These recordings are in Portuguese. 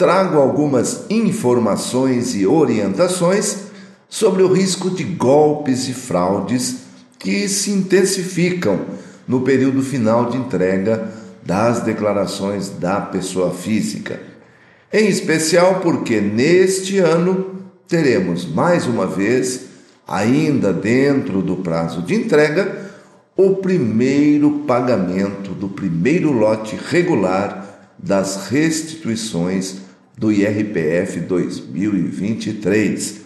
trago algumas informações e orientações sobre o risco de golpes e fraudes que se intensificam no período final de entrega das declarações da pessoa física. Em especial porque neste ano teremos mais uma vez, ainda dentro do prazo de entrega, o primeiro pagamento do primeiro lote regular das restituições do IRPF 2023.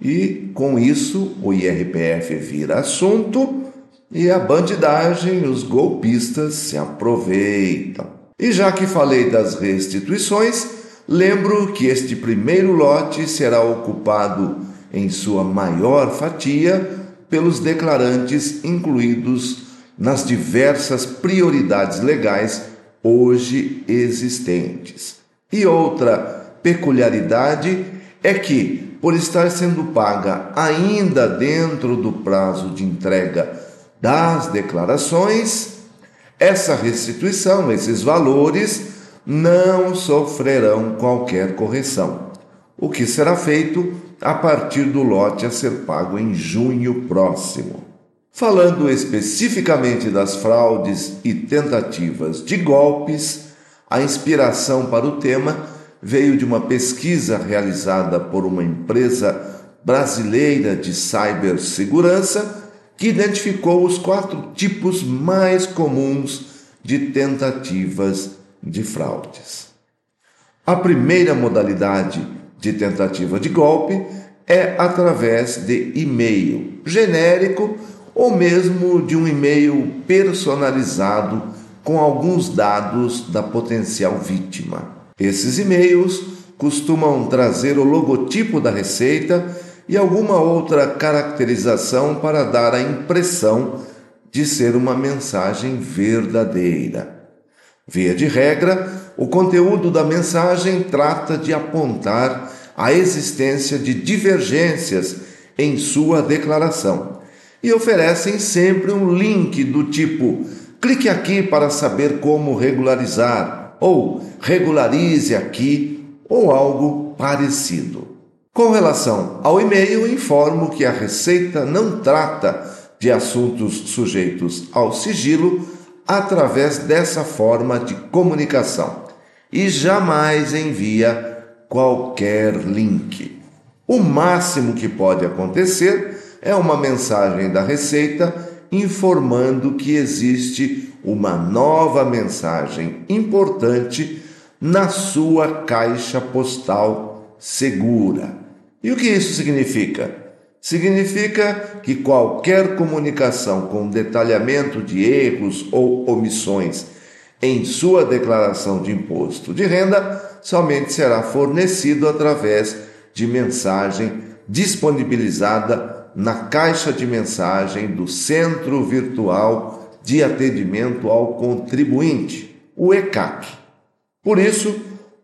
E com isso o IRPF vira assunto e a bandidagem, os golpistas se aproveitam. E já que falei das restituições, lembro que este primeiro lote será ocupado em sua maior fatia pelos declarantes incluídos nas diversas prioridades legais hoje existentes. E outra peculiaridade é que, por estar sendo paga ainda dentro do prazo de entrega das declarações, essa restituição, esses valores, não sofrerão qualquer correção, o que será feito a partir do lote a ser pago em junho próximo. Falando especificamente das fraudes e tentativas de golpes, a inspiração para o tema veio de uma pesquisa realizada por uma empresa brasileira de cibersegurança que identificou os quatro tipos mais comuns de tentativas de fraudes. A primeira modalidade de tentativa de golpe é através de e-mail genérico ou mesmo de um e-mail personalizado com alguns dados da potencial vítima. Esses e-mails costumam trazer o logotipo da receita e alguma outra caracterização para dar a impressão de ser uma mensagem verdadeira. Via de regra, o conteúdo da mensagem trata de apontar a existência de divergências em sua declaração e oferecem sempre um link do tipo Clique aqui para saber como regularizar, ou regularize aqui, ou algo parecido. Com relação ao e-mail, informo que a Receita não trata de assuntos sujeitos ao sigilo através dessa forma de comunicação e jamais envia qualquer link. O máximo que pode acontecer é uma mensagem da Receita informando que existe uma nova mensagem importante na sua caixa postal segura. E o que isso significa? Significa que qualquer comunicação com detalhamento de erros ou omissões em sua declaração de imposto de renda somente será fornecido através de mensagem disponibilizada na caixa de mensagem do Centro Virtual de Atendimento ao Contribuinte, o ECAC. Por isso,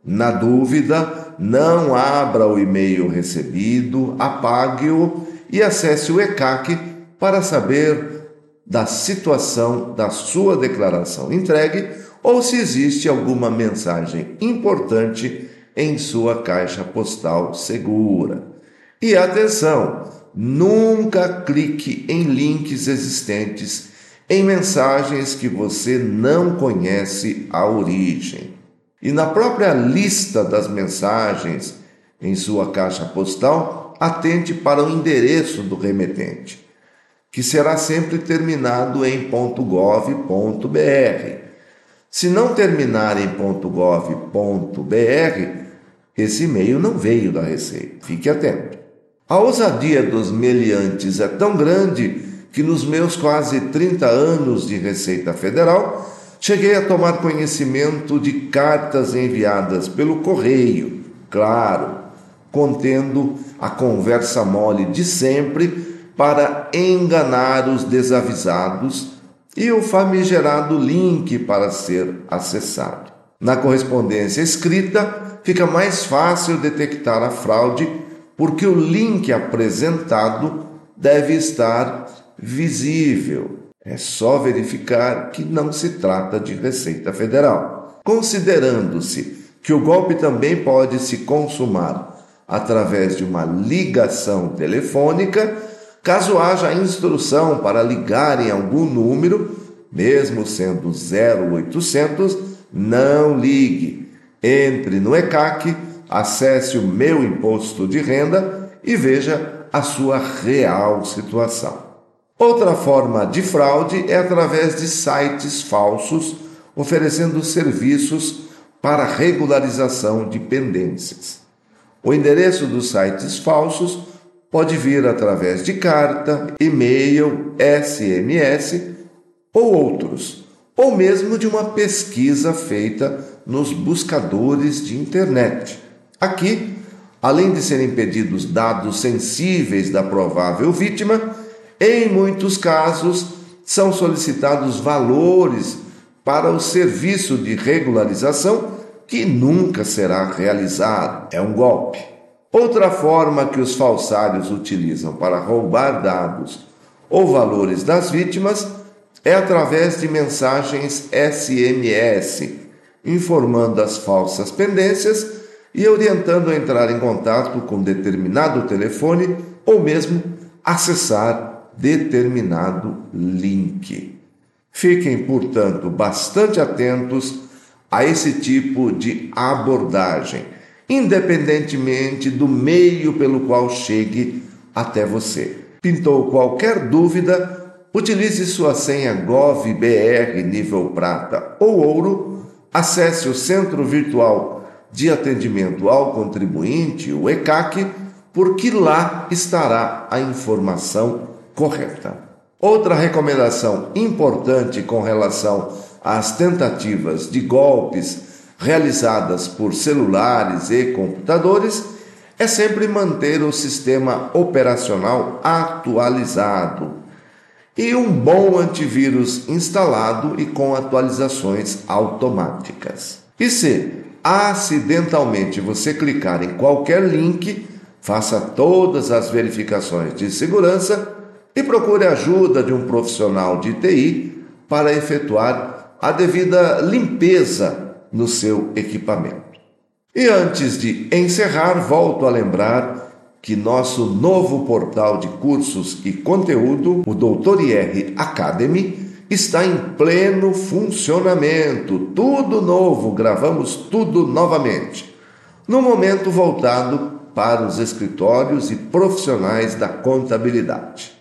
na dúvida, não abra o e-mail recebido, apague-o e acesse o ECAC para saber da situação da sua declaração entregue ou se existe alguma mensagem importante em sua caixa postal segura. E atenção, Nunca clique em links existentes em mensagens que você não conhece a origem. E na própria lista das mensagens em sua caixa postal, atente para o endereço do remetente, que será sempre terminado em .gov.br. Se não terminar em .gov.br, esse e-mail não veio da Receita. Fique atento. A ousadia dos meliantes é tão grande que nos meus quase 30 anos de Receita Federal, cheguei a tomar conhecimento de cartas enviadas pelo correio, claro, contendo a conversa mole de sempre para enganar os desavisados e o famigerado link para ser acessado. Na correspondência escrita, fica mais fácil detectar a fraude porque o link apresentado deve estar visível. É só verificar que não se trata de Receita Federal. Considerando-se que o golpe também pode se consumar através de uma ligação telefônica, caso haja instrução para ligar em algum número, mesmo sendo 0800, não ligue. Entre no ECAC, acesse o meu imposto de renda e veja a sua real situação. Outra forma de fraude é através de sites falsos oferecendo serviços para regularização de pendências. O endereço dos sites falsos pode vir através de carta, e-mail, SMS ou outros, ou mesmo de uma pesquisa feita nos buscadores de internet. Aqui, além de serem pedidos dados sensíveis da provável vítima, em muitos casos são solicitados valores para o serviço de regularização que nunca será realizado. É um golpe. Outra forma que os falsários utilizam para roubar dados ou valores das vítimas é através de mensagens SMS, informando as falsas pendências e orientando a entrar em contato com determinado telefone ou mesmo acessar determinado link. Fiquem, portanto, bastante atentos a esse tipo de abordagem, independentemente do meio pelo qual chegue até você. Pintou qualquer dúvida? Utilize sua senha GovBR nível prata ou ouro, acesse o Centro Virtual de Atendimento ao Contribuinte, o ECAC, porque lá estará a informação correta. Outra recomendação importante com relação às tentativas de golpes realizadas por celulares e computadores é sempre manter o sistema operacional atualizado e um bom antivírus instalado e com atualizações automáticas. E se acidentalmente você clicar em qualquer link, faça todas as verificações de segurança e procure a ajuda de um profissional de TI para efetuar a devida limpeza no seu equipamento. E antes de encerrar, volto a lembrar que nosso novo portal de cursos e conteúdo, o Doutor IR Academy, está em pleno funcionamento. Tudo novo, gravamos tudo novamente. No momento voltado para os escritórios e profissionais da contabilidade.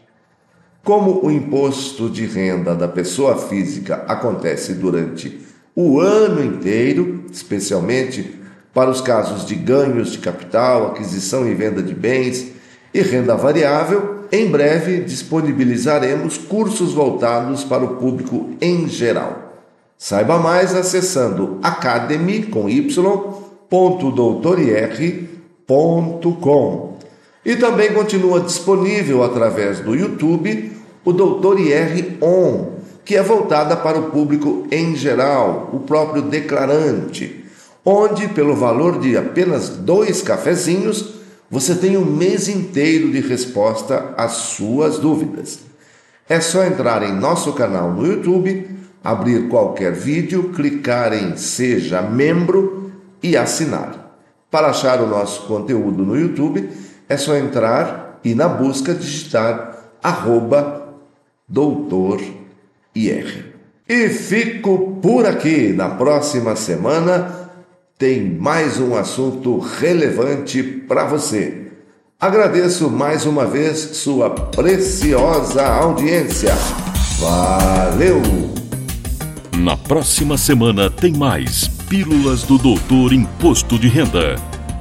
Como o imposto de renda da pessoa física acontece durante o ano inteiro, especialmente para os casos de ganhos de capital, aquisição e venda de bens e renda variável, em breve disponibilizaremos cursos voltados para o público em geral. Saiba mais acessando academy com y.doutorir.com. E também continua disponível através do YouTube o Doutor IR On, que é voltada para o público em geral, o próprio declarante, onde, pelo valor de apenas dois cafezinhos, você tem um mês inteiro de resposta às suas dúvidas. É só entrar em nosso canal no YouTube, abrir qualquer vídeo, clicar em Seja Membro e assinar. Para achar o nosso conteúdo no YouTube, é só entrar e na busca digitar arroba doutor IR. E fico por aqui. Na próxima semana tem mais um assunto relevante para você. Agradeço mais uma vez sua preciosa audiência. Valeu! Na próxima semana tem mais Pílulas do Doutor Imposto de Renda.